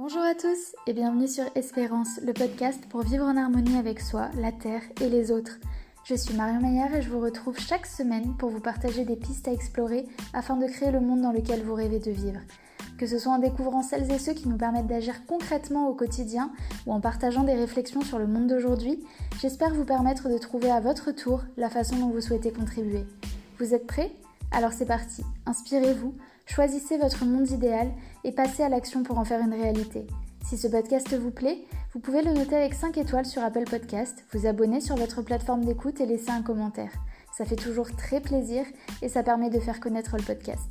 Bonjour à tous et bienvenue sur Espérance, le podcast pour vivre en harmonie avec soi, la Terre et les autres. Je suis Marion Maillard et je vous retrouve chaque semaine pour vous partager des pistes à explorer afin de créer le monde dans lequel vous rêvez de vivre. Que ce soit en découvrant celles et ceux qui nous permettent d'agir concrètement au quotidien ou en partageant des réflexions sur le monde d'aujourd'hui, j'espère vous permettre de trouver à votre tour la façon dont vous souhaitez contribuer. Vous êtes prêts? Alors c'est parti, inspirez-vous, Choisissez votre monde idéal et passez à l'action pour en faire une réalité. Si ce podcast vous plaît, vous pouvez le noter avec 5 étoiles sur Apple Podcast, vous abonner sur votre plateforme d'écoute et laisser un commentaire. Ça fait toujours très plaisir et ça permet de faire connaître le podcast.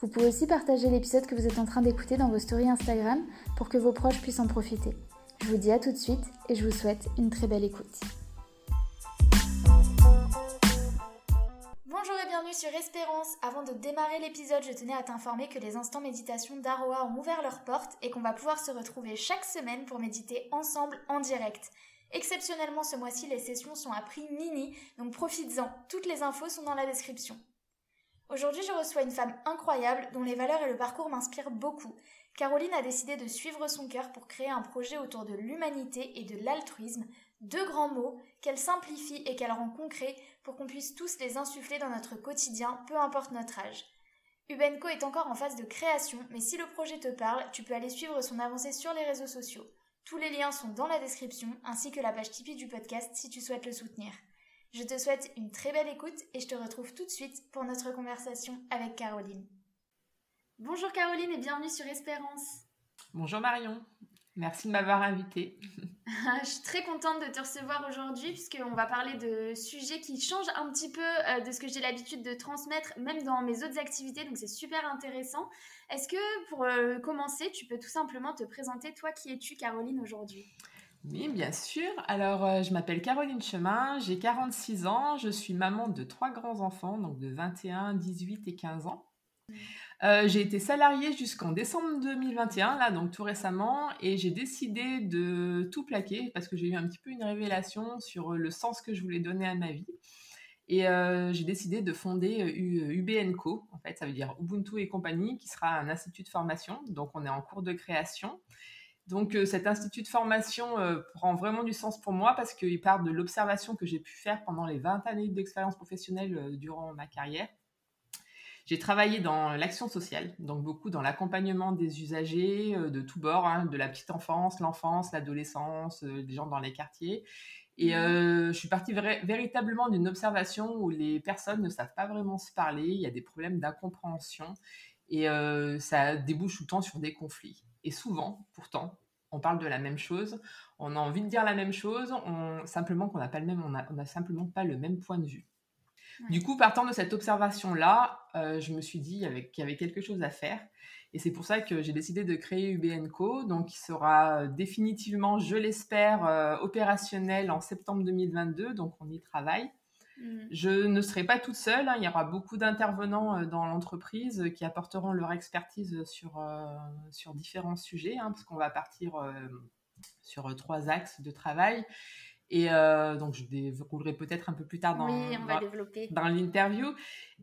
Vous pouvez aussi partager l'épisode que vous êtes en train d'écouter dans vos stories Instagram pour que vos proches puissent en profiter. Je vous dis à tout de suite et je vous souhaite une très belle écoute. Bonjour et bienvenue sur Espérance. Avant de démarrer l'épisode, je tenais à t'informer que les instants méditation d'Aroa ont ouvert leurs portes et qu'on va pouvoir se retrouver chaque semaine pour méditer ensemble en direct. Exceptionnellement ce mois-ci, les sessions sont à prix mini, donc profites-en. Toutes les infos sont dans la description. Aujourd'hui, je reçois une femme incroyable dont les valeurs et le parcours m'inspirent beaucoup. Caroline a décidé de suivre son cœur pour créer un projet autour de l'humanité et de l'altruisme, deux grands mots qu'elle simplifie et qu'elle rend concrets pour qu'on puisse tous les insuffler dans notre quotidien, peu importe notre âge. Ubenco est encore en phase de création, mais si le projet te parle, tu peux aller suivre son avancée sur les réseaux sociaux. Tous les liens sont dans la description, ainsi que la page Tipeee du podcast si tu souhaites le soutenir. Je te souhaite une très belle écoute et je te retrouve tout de suite pour notre conversation avec Caroline. Bonjour Caroline et bienvenue sur Espérance. Bonjour Marion. Merci de m'avoir invitée. je suis très contente de te recevoir aujourd'hui puisqu'on va parler de sujets qui changent un petit peu euh, de ce que j'ai l'habitude de transmettre, même dans mes autres activités, donc c'est super intéressant. Est-ce que pour euh, commencer, tu peux tout simplement te présenter, toi qui es-tu Caroline aujourd'hui? Oui, bien sûr. Alors, euh, je m'appelle Caroline Chemin, j'ai 46 ans, je suis maman de trois grands-enfants, donc de 21, 18 et 15 ans. Euh, j'ai été salariée jusqu'en décembre 2021, là, donc tout récemment, et j'ai décidé de tout plaquer parce que j'ai eu un petit peu une révélation sur le sens que je voulais donner à ma vie. Et euh, j'ai décidé de fonder UBNCO, en fait, ça veut dire Ubuntu et compagnie, qui sera un institut de formation. Donc, on est en cours de création. Donc, euh, cet institut de formation prend vraiment du sens pour moi parce qu'il part de l'observation que j'ai pu faire pendant les 20 années d'expérience professionnelle durant ma carrière j'ai travaillé dans l'action sociale, donc beaucoup dans l'accompagnement des usagers euh, de tous bords, hein, de la petite enfance, l'enfance, l'adolescence, euh, des gens dans les quartiers. Et mmh. euh, je suis partie véritablement d'une observation où les personnes ne savent pas vraiment se parler, il y a des problèmes d'incompréhension et ça débouche tout le temps sur des conflits. Et souvent, pourtant, on parle de la même chose, on a envie de dire la même chose, on, simplement qu'on n'a pas le même, on a simplement pas le même point de vue. Du coup, partant de cette observation-là, euh, je me suis dit qu'il y avait quelque chose à faire. Et c'est pour ça que j'ai décidé de créer UBNCO, donc qui sera définitivement, je l'espère, euh, opérationnel en septembre 2022. Donc on y travaille. Mm. Je ne serai pas toute seule. Hein. il y aura beaucoup d'intervenants euh, dans l'entreprise qui apporteront leur expertise sur, sur différents sujets, hein, parce qu'on va partir sur trois axes de travail. Et euh, donc, je déroulerai peut-être un peu plus tard dans, dans, l'interview.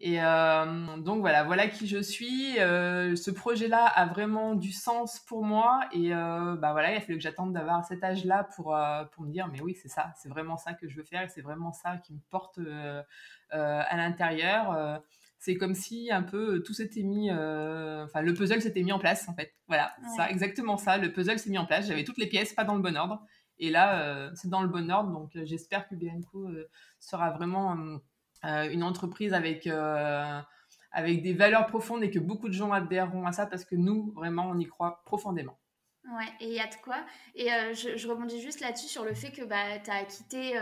Et euh, donc, voilà, voilà qui je suis. Euh, ce projet-là a vraiment du sens pour moi. Et bah voilà, il a fallu que j'attende d'avoir cet âge-là pour, pour me dire, mais oui, c'est ça, c'est vraiment ça que je veux faire et c'est vraiment ça qui me porte à l'intérieur. c'est comme si un peu tout s'était mis, enfin, le puzzle s'était mis en place, en fait. Voilà, ça, exactement ça. Le puzzle s'est mis en place. J'avais toutes les pièces, pas dans le bon ordre. Et là, euh, c'est dans le bon ordre. Donc, euh, j'espère que BNCO euh, sera vraiment une entreprise avec, avec des valeurs profondes et que beaucoup de gens adhéreront à ça parce que nous, vraiment, on y croit profondément. Ouais, et il y a de quoi. Et je, rebondis juste là-dessus sur le fait que bah, tu as quitté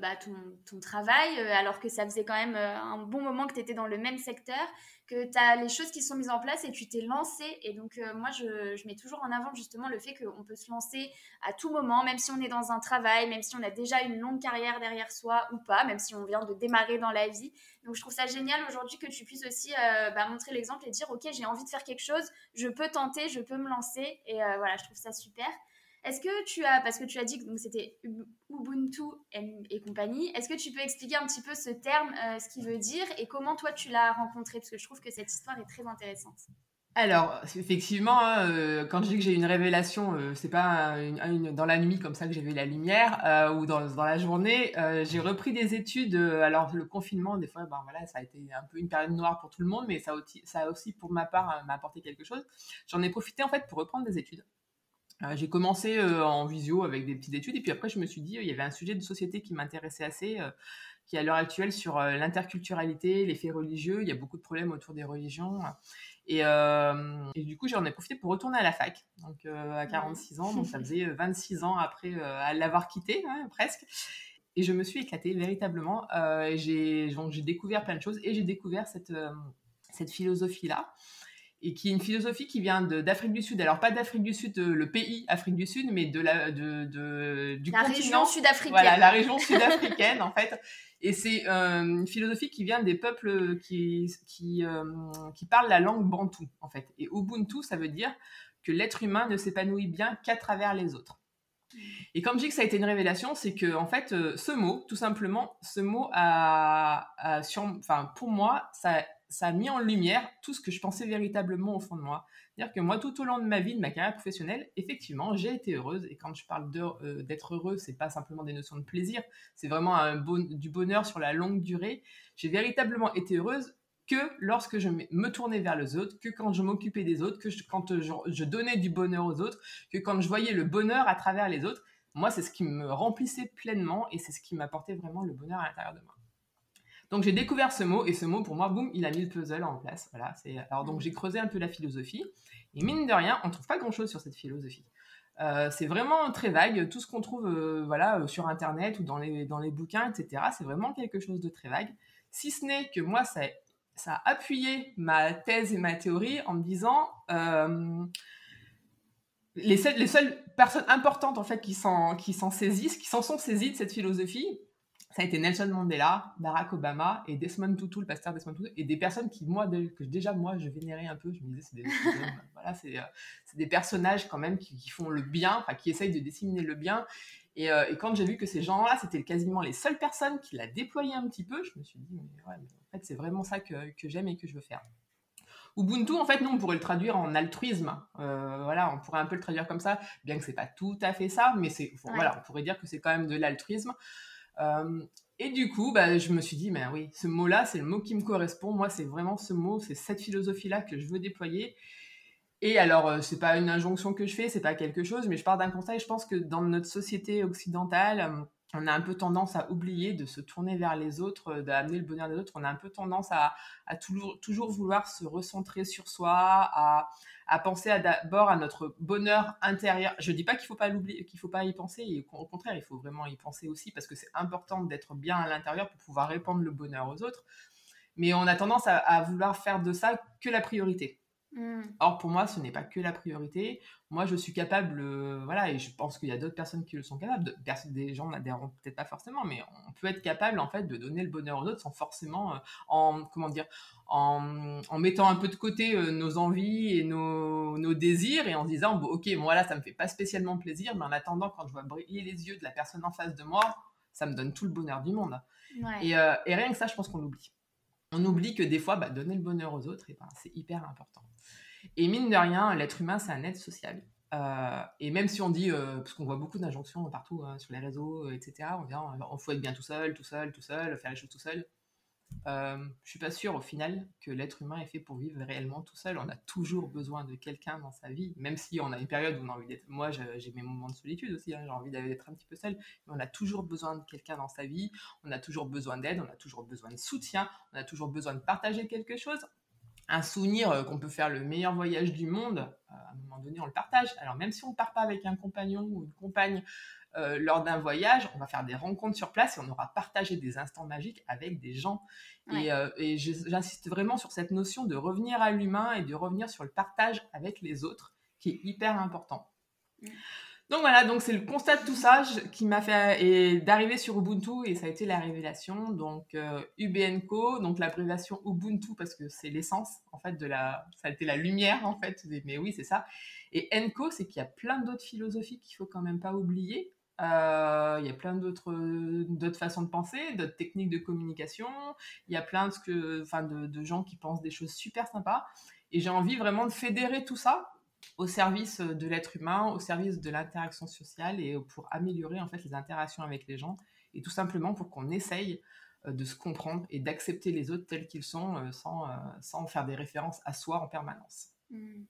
bah, ton, travail alors que ça faisait quand même un bon moment que tu étais dans le même secteur que tu as les choses qui sont mises en place et tu t'es lancé. Et donc, euh, moi, je, je, mets toujours en avant justement le fait qu'on peut se lancer à tout moment, même si on est dans un travail, même si on a déjà une longue carrière derrière soi ou pas, même si on vient de démarrer dans la vie. Donc, je trouve ça génial aujourd'hui que tu puisses aussi euh, bah, montrer l'exemple et dire, OK, j'ai envie de faire quelque chose, je peux tenter, je peux me lancer. Et euh, voilà, je trouve ça super. Est-ce que tu as, parce que tu as dit que c'était Ubuntu et, compagnie, est-ce que tu peux expliquer un petit peu ce terme, euh, ce qu'il veut dire et comment toi tu l'as rencontré? Parce que je trouve que cette histoire est très intéressante. alors, effectivement, hein, euh, quand je dis que j'ai une révélation, euh, c'est pas dans la nuit comme ça que j'ai vu la lumière euh, ou dans, la journée. j'ai repris des études. alors, le confinement, des fois, ben, voilà, ça a été un peu une période noire pour tout le monde, mais ça, aussi, ça a aussi, pour ma part, m'a apporté quelque chose. J'en ai profité en fait pour reprendre des études. J'ai commencé en visio avec des petites études, et puis après, je me suis dit, il y avait un sujet de société qui m'intéressait assez qui à l'heure actuelle sur l'interculturalité, les faits religieux. Il y a beaucoup de problèmes autour des religions. Euh, et, du coup, j'en ai profité pour retourner à la fac, donc euh, à 46 ans, donc ça faisait 26 euh, ans après l'avoir quitté, hein, presque. Et je me suis éclatée véritablement. j'ai découvert plein de choses et j'ai découvert cette, cette philosophie-là et qui est une philosophie qui vient d'Afrique du Sud. Alors pas d'Afrique du Sud, le pays Afrique du Sud, mais de la de, de du la région sud-africaine. Voilà, la région sud-africaine en fait. Et c'est euh, une philosophie qui vient des peuples qui, qui, euh, qui parlent la langue bantou, en fait. Et Ubuntu, ça veut dire que l'être humain ne s'épanouit bien qu'à travers les autres. Et comme je dis que ça a été une révélation, c'est que en fait, euh, ce mot, tout simplement, ce mot a, a sur, enfin, pour moi, ça, ça a mis en lumière tout ce que je pensais véritablement au fond de moi. C'est-à-dire que moi, tout au long de ma vie, de ma carrière professionnelle, effectivement, j'ai été heureuse. Et quand je parle euh, d'être heureux, c'est pas simplement des notions de plaisir, c'est vraiment du bonheur sur la longue durée. J'ai véritablement été heureuse que lorsque je me tournais vers les autres, que quand je m'occupais des autres, que quand je, donnais du bonheur aux autres, que quand je voyais le bonheur à travers les autres. Moi, c'est ce qui me remplissait pleinement et c'est ce qui m'apportait vraiment le bonheur à l'intérieur de moi. Donc j'ai découvert ce mot et ce mot pour moi, boum, il a mis le puzzle en place. Voilà, c'est alors donc j'ai creusé un peu la philosophie et mine de rien, on trouve pas grand chose sur cette philosophie. Euh, c'est vraiment très vague. Tout ce qu'on trouve euh, voilà, euh, sur Internet ou dans les, dans les bouquins, etc., c'est vraiment quelque chose de très vague. Si ce n'est que moi, ça, ça a appuyé ma thèse et ma théorie en me disant les, les, seules personnes importantes en fait qui s'en saisissent, qui s'en sont saisies de cette philosophie, ça a été Nelson Mandela, Barack Obama et Desmond Tutu, le pasteur Desmond Tutu, et des personnes qui, moi, que déjà, moi, je vénérais un peu. Je me disais, c'est des, voilà, c'est, euh, des personnages quand même qui, font le bien, enfin, qui essayent de disséminer le bien. Et, euh, et quand j'ai vu que ces gens-là, c'était quasiment les seules personnes qui la déployaient un petit peu, je me suis dit, mais ouais, en fait, c'est vraiment ça que, que j'aime et que je veux faire. Ubuntu, en fait, nous, on pourrait le traduire en altruisme. Euh, voilà, on pourrait un peu le traduire comme ça, bien que c'est pas tout à fait ça, mais c'est, voilà, on pourrait dire que c'est quand même de l'altruisme. Euh, et du coup, bah, je me suis dit, mais oui, ce mot-là, c'est le mot qui me correspond. Moi, c'est vraiment ce mot, c'est cette philosophie-là que je veux déployer. Et alors, euh, c'est pas une injonction que je fais, c'est pas quelque chose, mais je pars d'un constat je pense que dans notre société occidentale, euh, on a un peu tendance à oublier de se tourner vers les autres, d'amener le bonheur des autres. On a un peu tendance à, toujours, toujours, vouloir se recentrer sur soi, à, à penser d'abord à notre bonheur intérieur. Je dis pas qu'il faut pas l'oublier, qu'il faut pas y penser. Et au contraire, il faut vraiment y penser aussi parce que c'est important d'être bien à l'intérieur pour pouvoir répandre le bonheur aux autres. Mais on a tendance à vouloir faire de ça que la priorité. Mm. Or, pour moi, ce n'est pas que la priorité. Moi, je suis capable, euh, voilà, et je pense qu'il y a d'autres personnes qui le sont capables. De, des gens n'adhèrent peut-être pas forcément, mais on peut être capable, en fait, de donner le bonheur aux autres sans forcément, euh, en, comment dire, en, en, mettant un peu de côté euh, nos envies et nos, nos, désirs et en se disant, bon, ok, bon, voilà, ça me fait pas spécialement plaisir, mais en attendant, quand je vois briller les yeux de la personne en face de moi, ça me donne tout le bonheur du monde. Et, et, rien que ça, je pense qu'on l'oublie. On oublie que des fois, bah, donner le bonheur aux autres, et ben, c'est hyper important. Et mine de rien, l'être humain, c'est un être sociable. Euh, et même si on dit, euh, parce qu'on voit beaucoup d'injonctions partout hein, sur les réseaux, euh, etc., on dit, on faut être bien tout seul, tout seul, tout seul, faire les choses tout seul. Euh, je suis pas sûre au final que l'être humain est fait pour vivre réellement tout seul. On a toujours besoin de quelqu'un dans sa vie, même si on a une période où on a envie d'être. Moi, j'ai mes moments de solitude aussi. Hein, j'ai envie d'être un petit peu seul. Mais on a toujours besoin de quelqu'un dans sa vie. On a toujours besoin d'aide. On a toujours besoin de soutien. On a toujours besoin de partager quelque chose un souvenir euh, qu'on peut faire le meilleur voyage du monde, euh, à un moment donné, on le partage. Alors même si on part pas avec un compagnon ou une compagne euh, lors d'un voyage, on va faire des rencontres sur place et on aura partagé des instants magiques avec des gens. Et, j'insiste vraiment sur cette notion de revenir à l'humain et de revenir sur le partage avec les autres, qui est hyper important. Mm. Donc voilà, donc c'est le constat de tout ça qui m'a fait et d'arriver sur Ubuntu et ça a été la révélation. Donc euh, UBNCO, donc l'abréviation Ubuntu parce que c'est l'essence en fait de la, ça a été la lumière en fait. Mais oui, c'est ça. Et ENCO, c'est qu'il y a plein d'autres philosophies qu'il faut quand même pas oublier. Euh, il y a plein d'autres façons de penser, d'autres techniques de communication. Il y a plein de, gens qui pensent des choses super sympas. Et j'ai envie vraiment de fédérer tout ça au service de l'être humain, au service de l'interaction sociale et pour améliorer en fait les interactions avec les gens et tout simplement pour qu'on essaye de se comprendre et d'accepter les autres tels qu'ils sont sans, sans faire des références à soi en permanence. Mmh.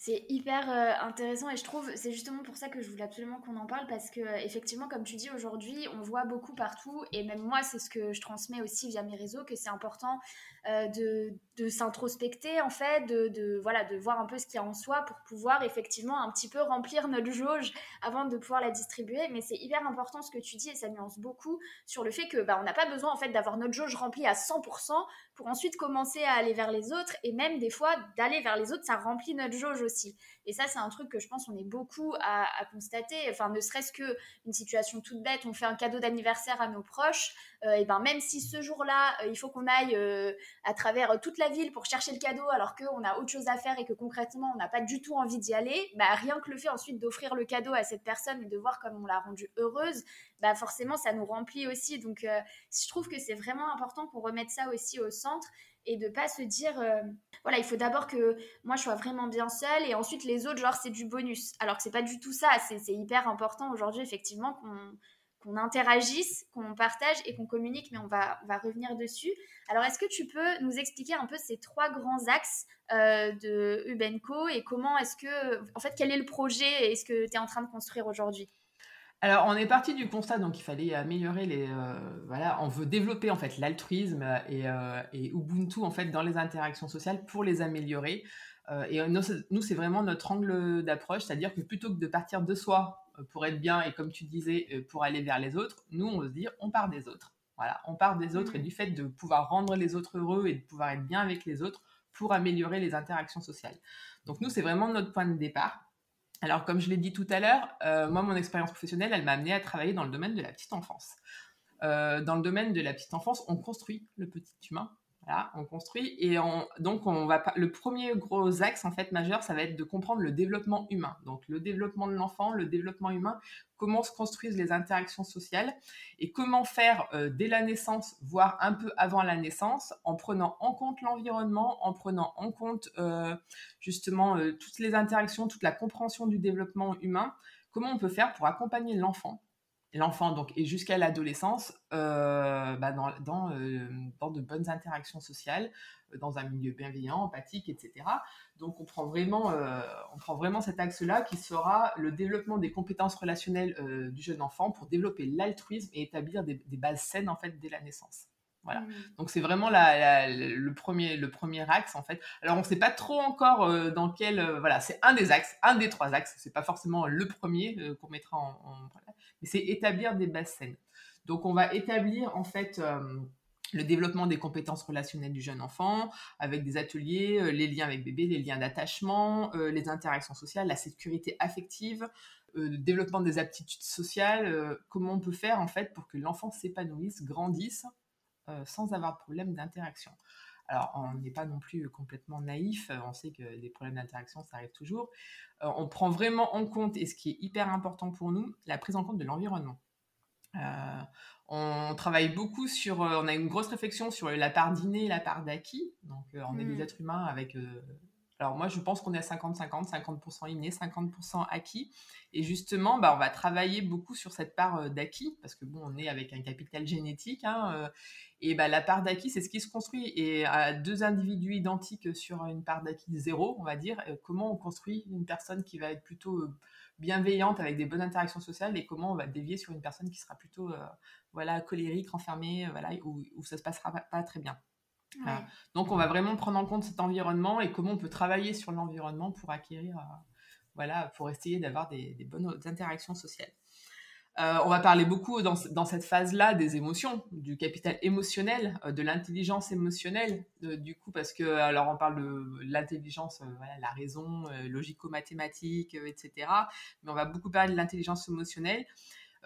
C'est hyper euh, intéressant et je trouve c'est justement pour ça que je voulais absolument qu'on en parle parce que effectivement comme tu dis aujourd'hui on voit beaucoup partout et même moi c'est ce que je transmets aussi via mes réseaux que c'est important euh, de, de s'introspecter en fait de, de, voilà de voir un peu ce qu'il y a en soi pour pouvoir effectivement un petit peu remplir notre jauge avant de pouvoir la distribuer mais c'est hyper important ce que tu dis et ça nuance beaucoup sur le fait que bah, on n'a pas besoin en fait d'avoir notre jauge remplie à 100% pour ensuite commencer à aller vers les autres et même des fois d'aller vers les autres ça remplit notre jauge aussi. Et ça, c'est un truc que je pense on est beaucoup à, constater. Enfin, ne serait-ce que une situation toute bête, on fait un cadeau d'anniversaire à nos proches, et ben même si ce jour-là, euh, il faut qu'on aille euh, à travers toute la ville pour chercher le cadeau, alors qu'on a autre chose à faire et que concrètement on n'a pas du tout envie d'y aller, bah rien que le fait ensuite d'offrir le cadeau à cette personne et de voir comme on l'a rendue heureuse, bah forcément ça nous remplit aussi. Donc je trouve que c'est vraiment important qu'on remette ça aussi au centre et de pas se dire euh, voilà il faut d'abord que moi je sois vraiment bien seule et ensuite les autres genre c'est du bonus alors que c'est pas du tout ça c'est hyper important aujourd'hui effectivement qu'on qu'on interagisse, qu'on partage et qu'on communique, mais on va, revenir dessus. Alors, est-ce que tu peux nous expliquer un peu ces trois grands axes euh, de Ubenco et comment est-ce que, en fait, quel est le projet et ce que tu es en train de construire aujourd'hui? Alors, on est parti du constat, donc il fallait améliorer les. Euh, voilà, on veut développer en fait l'altruisme et, euh, et, Ubuntu en fait dans les interactions sociales pour les améliorer. Et nous, c'est vraiment notre angle d'approche, c'est-à-dire que plutôt que de partir de soi pour être bien et comme tu disais pour aller vers les autres, nous on se dire on part des autres. Voilà, on part des autres et mmh. du fait de pouvoir rendre les autres heureux et de pouvoir être bien avec les autres pour améliorer les interactions sociales. Donc nous, c'est vraiment notre point de départ. Alors, comme je l'ai dit tout à l'heure, euh, moi, mon expérience professionnelle, elle m'a amené à travailler dans le domaine de la petite enfance. Euh, dans le domaine de la petite enfance, on construit le petit humain on construit et donc on va le premier gros axe en fait majeur, ça va être de comprendre le développement humain. Donc le développement de l'enfant, le développement humain, comment se construisent les interactions sociales et comment faire euh, dès la naissance, voire un peu avant la naissance, en prenant en compte l'environnement, en prenant en compte euh, justement euh, toutes les interactions, toute la compréhension du développement humain. Comment on peut faire pour accompagner l'enfant l'enfant donc et jusqu'à l'adolescence euh, bah, dans, dans, euh, dans, de bonnes interactions sociales euh, dans un milieu bienveillant empathique etc donc on prend vraiment on prend vraiment cet axe là qui sera le développement des compétences relationnelles du jeune enfant pour développer l'altruisme et établir des, bases saines en fait dès la naissance voilà. Mmh. Donc c'est vraiment la, le premier le premier axe en fait. Alors on ne sait pas trop encore dans quel voilà c'est un des axes, un des trois axes. C'est pas forcément le premier qu'on mettra en, en mais c'est établir des bases saines. Donc, on va établir en fait euh, le développement des compétences relationnelles du jeune enfant, avec des ateliers, euh, les liens avec bébé, les liens d'attachement, euh, les interactions sociales, la sécurité affective, le développement des aptitudes sociales, comment on peut faire en fait pour que l'enfant s'épanouisse, grandisse sans avoir de problème d'interaction. Alors, on n'est pas non plus complètement naïf, on sait que les problèmes d'interaction, ça arrive toujours. Euh, on prend vraiment en compte, et ce qui est hyper important pour nous, la prise en compte de l'environnement. Euh, on travaille beaucoup sur, euh, on a une grosse réflexion sur la part d'inné et la part d'acquis. Donc, on est des mmh. êtres humains avec alors moi, je pense qu'on est à 50-50, 50%, inné, 50% acquis. Et justement, bah, on va travailler beaucoup sur cette part d'acquis, parce que bon, on est avec un capital génétique. Hein, et bah, la part d'acquis, c'est ce qui se construit. Et à deux individus identiques sur une part d'acquis zéro, on va dire, comment on construit une personne qui va être plutôt bienveillante avec des bonnes interactions sociales et comment on va dévier sur une personne qui sera plutôt voilà colérique, renfermée, voilà, où, où ça se passera pas très bien. Donc, on va vraiment prendre en compte cet environnement et comment on peut travailler sur l'environnement pour acquérir, euh, voilà, pour essayer d'avoir des, bonnes interactions sociales. Euh, on va parler beaucoup dans, cette phase-là des émotions, du capital émotionnel, euh, de l'intelligence émotionnelle, du coup, parce que, alors on parle de l'intelligence, la raison, logico-mathématique, etc. Mais on va beaucoup parler de l'intelligence émotionnelle.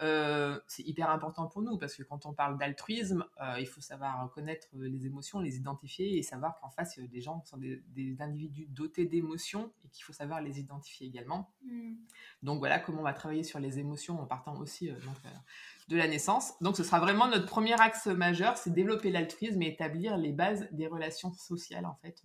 Euh, c'est hyper important pour nous parce que quand on parle d'altruisme, euh, il faut savoir reconnaître les émotions, les identifier et savoir qu'en face, des gens sont des, individus dotés d'émotions et qu'il faut savoir les identifier également. Mm. Donc voilà comment on va travailler sur les émotions en partant aussi euh, de la naissance. Donc ce sera vraiment notre premier axe majeur, c'est développer l'altruisme et établir les bases des relations sociales en fait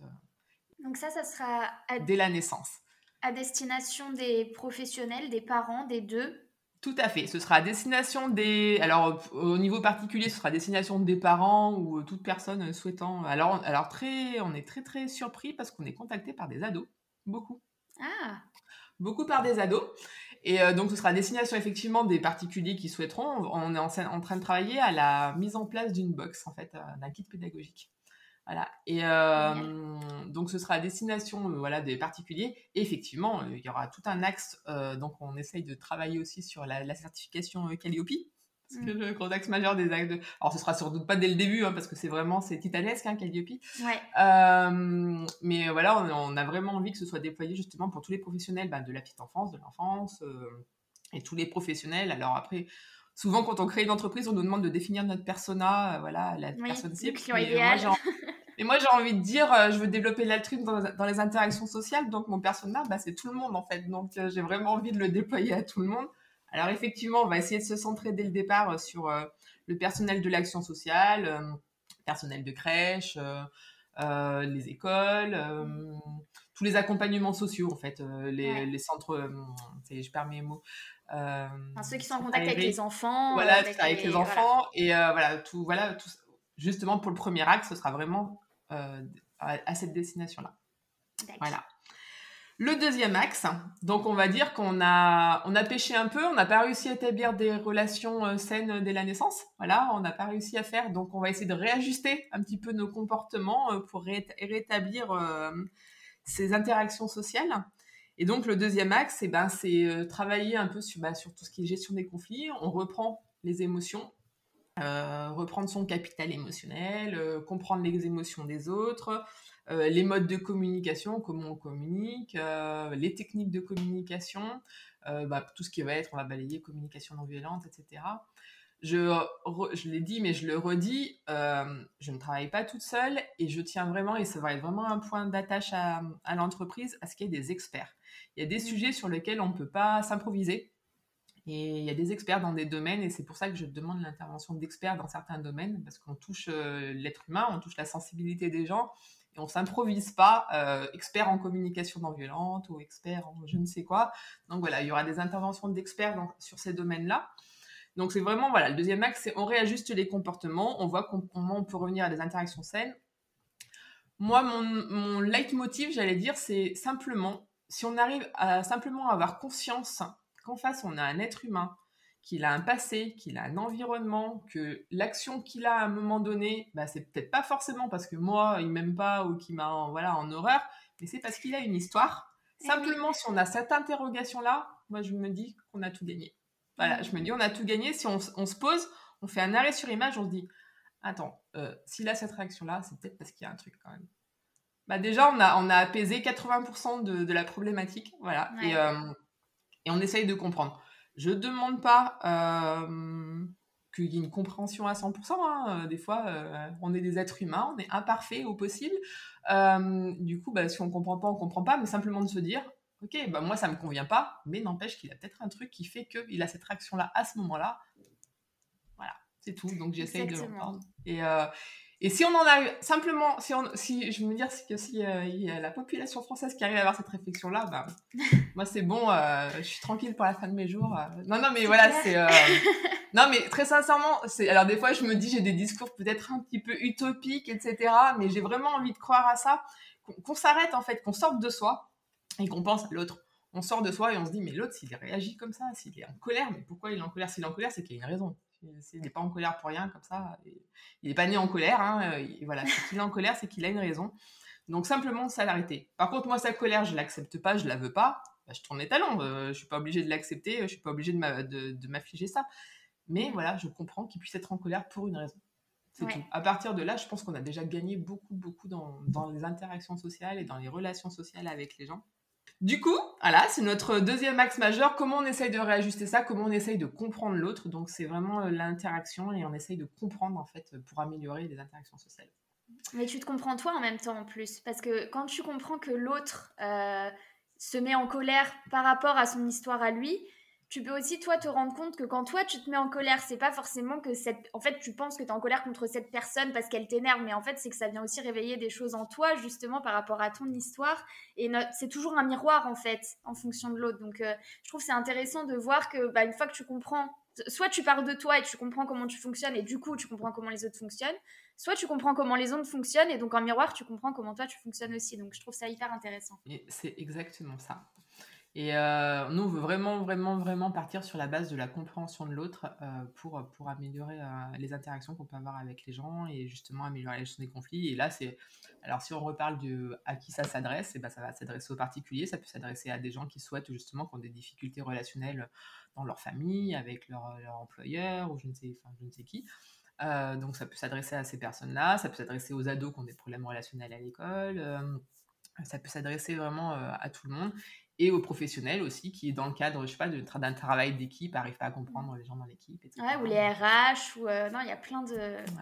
Donc ça, ça sera dès la naissance. À destination des professionnels, des parents, des deux tout à fait. Ce sera à destination des. Alors, au niveau particulier, ce sera à destination des parents ou toute personne souhaitant. Alors, alors très, on est très très surpris parce qu'on est contacté par des ados, beaucoup. Ah. Beaucoup par des ados. Et euh, donc, ce sera à destination effectivement des particuliers qui souhaiteront. On est en, train de travailler à la mise en place d'une box, en fait, euh, d'un kit pédagogique. Voilà. Et euh, donc, ce sera à destination voilà, des particuliers. Et effectivement, il y aura tout un axe. donc, on essaye de travailler aussi sur la, certification Calliope. Parce que mmh. le gros axe majeur des actes de... Alors, ce sera sans doute pas dès le début, hein, parce que c'est vraiment, c'est titanesque, hein, Calliope. Ouais. mais voilà, on, a vraiment envie que ce soit déployé justement pour tous les professionnels bah, de la petite enfance, de l'enfance, et tous les professionnels. Alors après, souvent quand on crée une entreprise, on nous demande de définir notre persona, voilà, la personne cible. Moi, j'ai envie de dire, je veux développer l'altruisme dans, les interactions sociales, donc mon persona, bah, c'est tout le monde en fait. Donc j'ai vraiment envie de le déployer à tout le monde. Alors effectivement, on va essayer de se centrer dès le départ euh, sur euh, le personnel de l'action sociale, euh, personnel de crèche, les écoles, tous les accompagnements sociaux en fait, les, centres, je perds mes mots. ceux qui sont en contact avec les enfants. Voilà, avec, les, enfants. Et voilà, tout, voilà, tout, justement pour le premier acte, ce sera vraiment à, cette destination-là. Voilà. Le deuxième axe, donc on va dire qu'on a, on a pêché un peu, on n'a pas réussi à établir des relations euh, saines dès la naissance. Voilà, on n'a pas réussi à faire, donc on va essayer de réajuster un petit peu nos comportements euh, pour rétablir euh, ces interactions sociales. Et donc le deuxième axe, eh ben, c'est travailler un peu sur, bah, sur tout ce qui est gestion des conflits. On reprend les émotions, reprendre son capital émotionnel, comprendre les émotions des autres, euh, les modes de communication, comment on communique, euh, les techniques de communication, euh, bah, tout ce qui va être, on va balayer communication non violente, etc. Je, je l'ai dit, mais je le redis, je ne travaille pas toute seule et je tiens vraiment, et ça va être vraiment un point d'attache à, à l'entreprise, à ce qu'il y ait des experts. Il y a des mmh. sujets sur lesquels on ne peut pas s'improviser. Et il y a des experts dans des domaines, et c'est pour ça que je demande l'intervention d'experts dans certains domaines, parce qu'on touche l'être humain, on touche la sensibilité des gens, on s'improvise pas euh, expert en communication non violente ou expert en je ne sais quoi. Donc voilà, il y aura des interventions d'experts sur ces domaines-là. Donc c'est vraiment, voilà, le deuxième axe, c'est on réajuste les comportements, on voit comment on peut revenir à des interactions saines. Moi, mon, mon leitmotiv, j'allais dire, c'est simplement, si on arrive à simplement avoir conscience qu'en face, on a un être humain qu'il a un passé, qu'il a un environnement, que l'action qu'il a à un moment donné, bah, c'est peut-être pas forcément parce que moi, il m'aime pas ou qu'il m'a en, voilà, en horreur, mais c'est parce qu'il a une histoire. Eh Simplement, si on a cette interrogation-là, moi, je me dis qu'on a tout gagné. Voilà, je me dis, on a tout gagné. Si on, se pose, on fait un arrêt sur image, on se dit, attends, euh, s'il a cette réaction-là, c'est peut-être parce qu'il y a un truc quand même. Bah déjà, on a, on a apaisé 80% de, la problématique, voilà, et, euh, et on essaye de comprendre. Je ne demande pas euh, qu'il y ait une compréhension à 100%. Hein. Des fois, euh, on est des êtres humains, on est imparfait au possible. Euh, du coup, bah, si on ne comprend pas, on ne comprend pas, mais simplement de se dire, ok, bah, moi, ça ne me convient pas, mais n'empêche qu'il a peut-être un truc qui fait qu'il a cette réaction-là à ce moment-là. Voilà, c'est tout. Donc, j'essaye de l'entendre. Et, et si on en a simplement, si, on, si je veux dire que si euh, il y a la population française qui arrive à avoir cette réflexion-là, bah, moi c'est bon, euh, je suis tranquille pour la fin de mes jours. Euh. Non, non, mais voilà, c'est. non, mais très sincèrement, c'est. Alors des fois, je me dis, j'ai des discours peut-être un petit peu utopiques, etc. Mais j'ai vraiment envie de croire à ça, qu'on s'arrête en fait, qu'on sorte de soi et qu'on pense à l'autre. On sort de soi et on se dit, mais l'autre, s'il réagit comme ça, s'il est en colère, mais pourquoi il est en colère? S'il est en colère, c'est qu'il y a une raison. Il n'est pas en colère pour rien comme ça. Il n'est pas né en colère. Hein, et voilà, s'il est en colère, c'est qu'il a une raison. Donc simplement, ça l'arrêter. Par contre, moi, sa colère, je l'accepte pas, je la veux pas. Bah, je tourne les talons. Euh, je suis pas obligée de l'accepter. Je suis pas obligée de m'affliger ça. Mais voilà, je comprends qu'il puisse être en colère pour une raison. C'est tout. À partir de là, je pense qu'on a déjà gagné beaucoup, beaucoup dans, dans les interactions sociales et dans les relations sociales avec les gens. Du coup, voilà, c'est notre deuxième axe majeur. Comment on essaye de réajuster ça? Comment on essaye de comprendre l'autre? Donc, c'est vraiment euh, l'interaction et on essaye de comprendre, en fait, pour améliorer les interactions sociales. Mais tu te comprends toi en même temps, en plus. Parce que quand tu comprends que l'autre euh, se met en colère par rapport à son histoire à lui, tu peux aussi toi te rendre compte que quand toi tu te mets en colère, c'est pas forcément que cette en fait tu penses que tu es en colère contre cette personne parce qu'elle t'énerve mais en fait c'est que ça vient aussi réveiller des choses en toi justement par rapport à ton histoire et c'est toujours un miroir en fait en fonction de l'autre. Donc euh, je trouve c'est intéressant de voir que bah, une fois que tu comprends soit tu parles de toi et tu comprends comment tu fonctionnes et du coup tu comprends comment les autres fonctionnent, soit tu comprends comment les autres fonctionnent et donc en miroir tu comprends comment toi tu fonctionnes aussi. Donc je trouve ça hyper intéressant. C'est exactement ça. Et euh, nous, on veut vraiment, vraiment, vraiment partir sur la base de la compréhension de l'autre euh, pour, pour améliorer euh, les interactions qu'on peut avoir avec les gens et justement améliorer la gestion des conflits. Et là, c'est. Alors, si on reparle de à qui ça s'adresse, eh ben, ça va s'adresser aux particuliers, ça peut s'adresser à des gens qui souhaitent justement, qui ont des difficultés relationnelles dans leur famille, avec leur, leur employeur ou je ne sais, enfin, je ne sais qui. donc, ça peut s'adresser à ces personnes-là, ça peut s'adresser aux ados qui ont des problèmes relationnels à l'école ça peut s'adresser vraiment à tout le monde et aux professionnels aussi, qui, dans le cadre, je sais pas, d'un travail d'équipe, n'arrivent pas à comprendre les gens dans l'équipe. Ouais, ou les RH, ou euh, non, il y a plein de,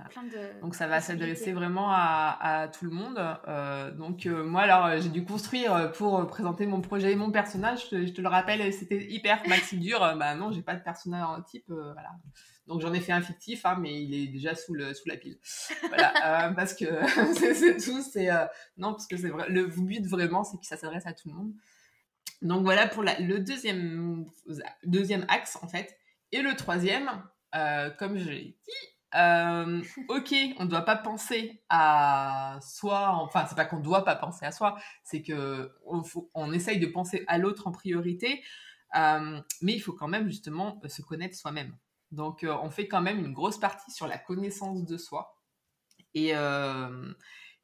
plein de. Donc ça va s'adresser vraiment à, à, tout le monde. Euh, donc euh, moi, alors, j'ai dû construire pour présenter mon projet et mon personnage. Je te, le rappelle, c'était hyper maxi dur. bah non, j'ai pas de personnage en type, voilà. Donc j'en ai fait un fictif, hein, mais il est déjà sous, le, sous la pile. Voilà, parce que c'est tout. C'est non, parce que c'est vrai. Le but vraiment, c'est que ça s'adresse à tout le monde. Donc voilà pour le deuxième, deuxième axe en fait. Et le troisième, euh, comme je l'ai dit, euh, ok, on ne doit pas penser à soi, enfin c'est pas qu'on ne doit pas penser à soi, c'est que on, essaye de penser à l'autre en priorité, euh, mais il faut quand même justement se connaître soi-même. Donc on fait quand même une grosse partie sur la connaissance de soi. Et,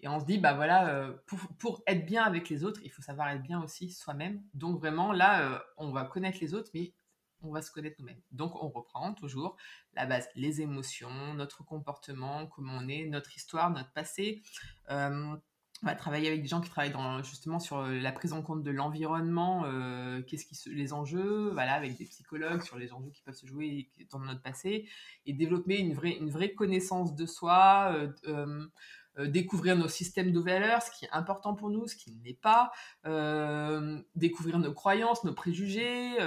et on se dit, bah voilà, euh, pour, être bien avec les autres, il faut savoir être bien aussi soi-même. Donc vraiment, là, euh, on va connaître les autres, mais on va se connaître nous-mêmes. Donc on reprend toujours la base, les émotions, notre comportement, comment on est, notre histoire, notre passé. Euh, on va travailler avec des gens qui travaillent dans, justement sur la prise en compte de l'environnement, qu'est-ce qui les enjeux, voilà, avec des psychologues sur les enjeux qui peuvent se jouer dans notre passé, et développer une vraie, une vraie connaissance de soi. Découvrir nos systèmes de valeurs, ce qui est important pour nous, ce qui ne l'est pas, euh, découvrir nos croyances, nos préjugés,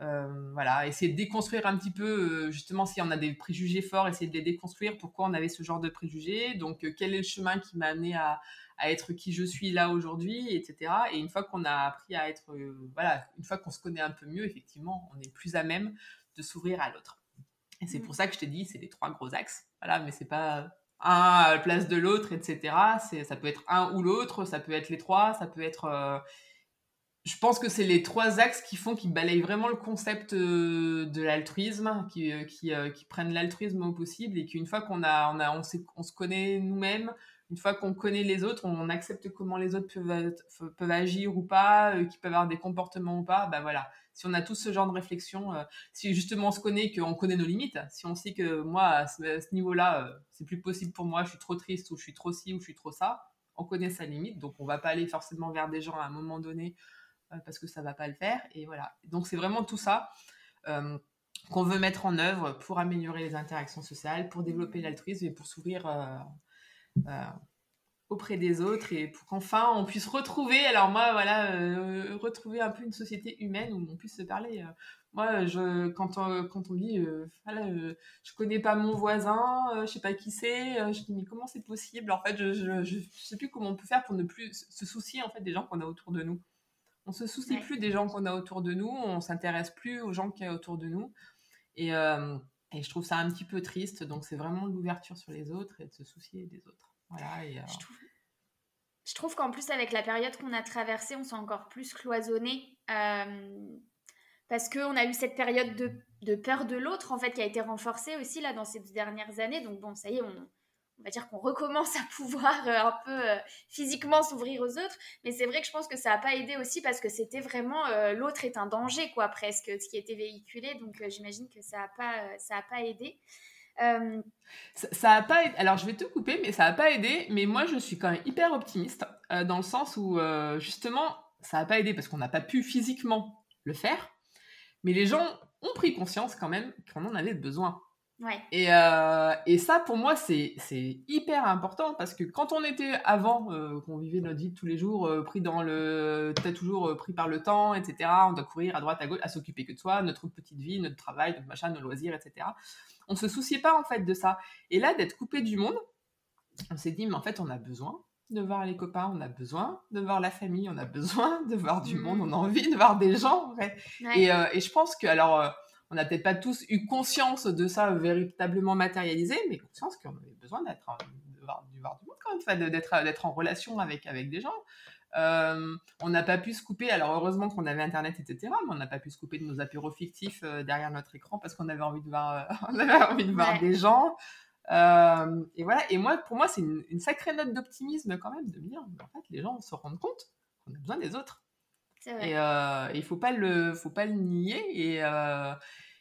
euh, voilà, essayer de déconstruire un petit peu, justement, si on a des préjugés forts, essayer de les déconstruire, pourquoi on avait ce genre de préjugés, donc quel est le chemin qui m'a amené à, être qui je suis là aujourd'hui, etc. Et une fois qu'on a appris à être, voilà, une fois qu'on se connaît un peu mieux, effectivement, on est plus à même de s'ouvrir à l'autre. Et c'est mmh. pour ça que je t'ai dit, c'est les trois gros axes. Voilà, mais c'est pas un à la place de l'autre, etc. Ça peut être un ou l'autre, ça peut être les trois, ça peut être. Euh, je pense que c'est les trois axes qui font, qui balayent vraiment le concept euh, de l'altruisme, qui, euh, qui, qui, prennent l'altruisme au possible et qu'une fois qu'on a, on a, on, se connaît nous-mêmes, une fois qu'on connaît les autres, on accepte comment les autres peuvent, peuvent agir ou pas, qu'ils peuvent avoir des comportements ou pas, bah voilà si on a tous ce genre de réflexion, euh, si justement on se connaît, qu'on connaît nos limites, si on sait que moi, à ce, niveau-là, euh, c'est plus possible pour moi, je suis trop triste, ou je suis trop ci, ou je suis trop ça, on connaît sa limite, donc on va pas aller forcément vers des gens à un moment donné euh, parce que ça va pas le faire, et voilà. Donc c'est vraiment tout ça qu'on veut mettre en œuvre pour améliorer les interactions sociales, pour développer l'altruisme et pour s'ouvrir auprès des autres et pour qu'enfin on puisse retrouver, alors moi voilà, euh, retrouver un peu une société humaine où on puisse se parler. Euh. moi, je, quand, on, quand on dit, euh, voilà, je connais pas mon voisin, je sais pas qui c'est, je dis mais comment c'est possible? En fait, je, je, je, sais plus comment on peut faire pour ne plus se soucier en fait des gens qu'on a autour de nous. On se soucie plus des gens qu'on a autour de nous, on s'intéresse plus aux gens qui sont autour de nous et, et je trouve ça un petit peu triste. Donc c'est vraiment l'ouverture sur les autres et de se soucier des autres. Euh, je trouve, qu'en plus, avec la période qu'on a traversée, on s'est encore plus cloisonné. Euh, parce qu'on a eu cette période de, peur de l'autre, en fait, qui a été renforcée aussi là dans ces dernières années. Donc, bon, ça y est, on, va dire qu'on recommence à pouvoir euh, un peu physiquement s'ouvrir aux autres. Mais c'est vrai que je pense que ça n'a pas aidé aussi parce que c'était vraiment l'autre est un danger, quoi, presque, ce qui était véhiculé. Donc, j'imagine que ça n'a pas, ça pas aidé. Euh, ça, a pas alors je vais te couper mais ça a pas aidé mais moi je suis quand même hyper optimiste euh, dans le sens où euh, justement ça a pas aidé parce qu'on n'a pas pu physiquement le faire mais les gens ont pris conscience quand même qu'on en avait besoin Et, euh, et, ça, pour moi, c'est hyper important parce que quand on était avant, qu'on vivait notre vie tous les jours, pris dans le. T'es toujours pris par le temps, etc. On doit courir à droite, à gauche, à s'occuper que de soi, notre petite vie, notre travail, notre machin, nos loisirs, etc. On se souciait pas, en fait, de ça. Et là, d'être coupé du monde, on s'est dit, mais en fait, on a besoin de voir les copains, on a besoin de voir la famille, on a besoin de voir du monde, on a mmh. envie de voir des gens, en fait. Et, et, je pense que, alors on n'a peut-être pas tous eu conscience de ça véritablement matérialisé, mais conscience qu'on avait besoin d'être, de voir, du monde quand même, d'être, d'être en relation avec, avec des gens. Euh, on n'a pas pu se couper, alors heureusement qu'on avait Internet, etc., mais on n'a pas pu se couper de nos apéros fictifs euh, derrière notre écran parce qu'on avait envie de voir, euh, on avait envie de voir des gens. et voilà, et moi, pour moi, c'est une, sacrée note d'optimisme quand même de me dire, en fait, les gens se rendent compte qu'on a besoin des autres. Et il faut pas le, faut pas le nier. Et,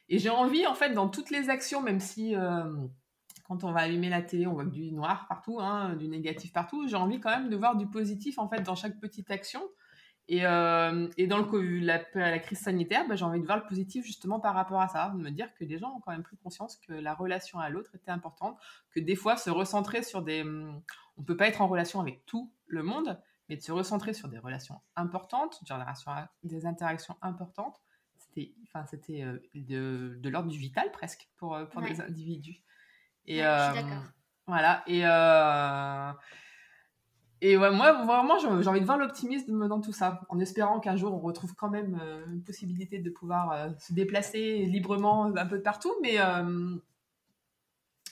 et j'ai envie, en fait, dans toutes les actions, même si quand on va allumer la télé, on voit du noir partout, hein, du négatif partout, j'ai envie quand même de voir du positif, en fait, dans chaque petite action. Et, euh, et dans le, la, la crise sanitaire, bah, j'ai envie de voir le positif justement par rapport à ça, de me dire que les gens ont quand même pris conscience que la relation à l'autre était importante, que des fois se recentrer sur des... On peut pas être en relation avec tout le monde, mais de se recentrer sur des relations importantes, des interactions importantes, c'était enfin, c'était euh, de, de l'ordre du vital presque pour, euh, pour des individus. Et, je suis euh, Voilà. Et, et ouais, moi, vraiment, j'ai envie de voir l'optimisme dans tout ça, en espérant qu'un jour, on retrouve quand même une possibilité de pouvoir se déplacer librement un peu partout. Mais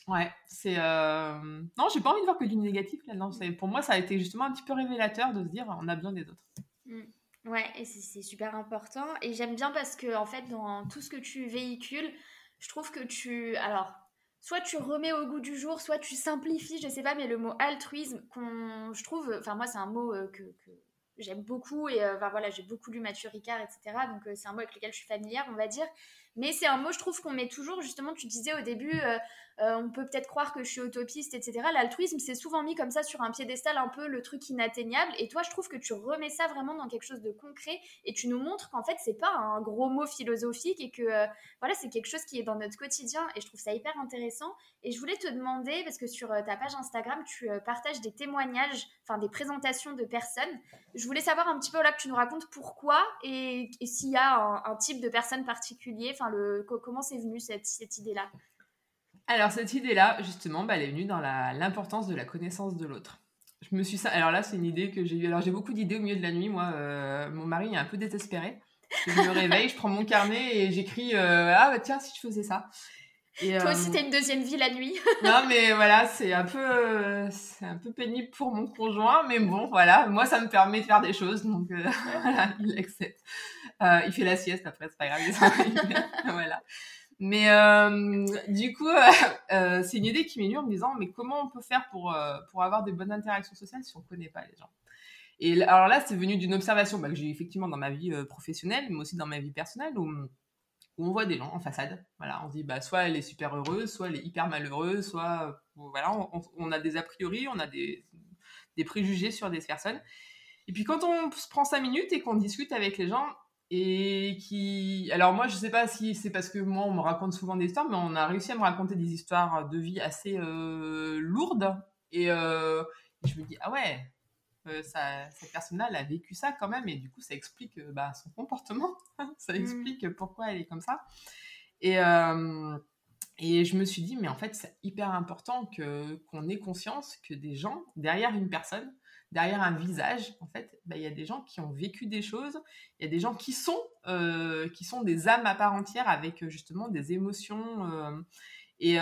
ouais, c'est... Non, j'ai pas envie de voir que du négatif là. pour moi, ça a été justement un petit peu révélateur de se dire, on a besoin des autres. Mm. Ouais, et c'est super important. Et j'aime bien parce que, en fait, dans tout ce que tu véhicules, je trouve que tu. Alors, soit tu remets au goût du jour, soit tu simplifies, je sais pas, mais le mot altruisme, qu'on, je trouve. Enfin, moi, c'est un mot euh, que, j'aime beaucoup et euh, voilà, j'ai beaucoup lu Mathieu Ricard, etc. Donc, euh, c'est un mot avec lequel je suis familière, on va dire. Mais c'est un mot, je trouve, qu'on met toujours, justement, tu disais au début, euh, euh, on peut peut-être croire que je suis utopiste, etc. L'altruisme, c'est souvent mis comme ça sur un piédestal, un peu le truc inatteignable. Et toi, je trouve que tu remets ça vraiment dans quelque chose de concret et tu nous montres qu'en fait, c'est pas un gros mot philosophique et que euh, voilà, c'est quelque chose qui est dans notre quotidien. Et je trouve ça hyper intéressant. Et je voulais te demander, parce que sur ta page Instagram, tu partages des témoignages, enfin des présentations de personnes. Je voulais savoir un petit peu là que tu nous racontes pourquoi et, s'il y a un, un, type de personne particulier le, comment c'est venu cette, cette idée-là? Alors, cette idée-là, justement, bah, elle est venue dans l'importance de la connaissance de l'autre. Je me suis ça. Alors là, c'est une idée que j'ai eue. Alors, j'ai beaucoup d'idées au milieu de la nuit. Moi, euh, mon mari est un peu désespéré. Je me réveille, je prends mon carnet et j'écris euh, Ah, bah tiens, si je faisais ça. Et, Toi aussi, euh, t'as une deuxième vie la nuit. non, mais voilà, c'est un peu, c'est un peu pénible pour mon conjoint, mais bon, voilà, moi, ça me permet de faire des choses, donc voilà, il accepte. Euh, il fait la sieste après, c'est pas grave. voilà. Mais euh, du coup, euh, c'est une idée qui m'est venue en me disant, mais comment on peut faire pour, pour avoir des bonnes interactions sociales si on ne connaît pas les gens? Et alors là, c'est venu d'une observation bah, que j'ai effectivement dans ma vie professionnelle, mais aussi dans ma vie personnelle, où, où, on voit des gens en façade. Voilà, on se dit, bah, soit elle est super heureuse, soit elle est hyper malheureuse, soit voilà, on, on a des a priori, on a des, des préjugés sur des personnes. Et puis quand on se prend cinq minutes et qu'on discute avec les gens, et qui alors moi je sais pas si c'est parce que moi on me raconte souvent des histoires mais on a réussi à me raconter des histoires de vie assez euh, lourdes. Et, euh, je me dis ah ouais euh, ça, cette personne-là elle a vécu ça quand même. Et du coup ça explique bah, son comportement. Ça mmh. explique pourquoi elle est comme ça. Et et je me suis dit mais en fait c'est hyper important que qu'on ait conscience que des gens derrière une personne derrière un visage, en fait, bah, il y a des gens qui ont vécu des choses, il y a des gens qui sont, euh, qui sont des âmes à part entière avec euh, justement des émotions euh, et,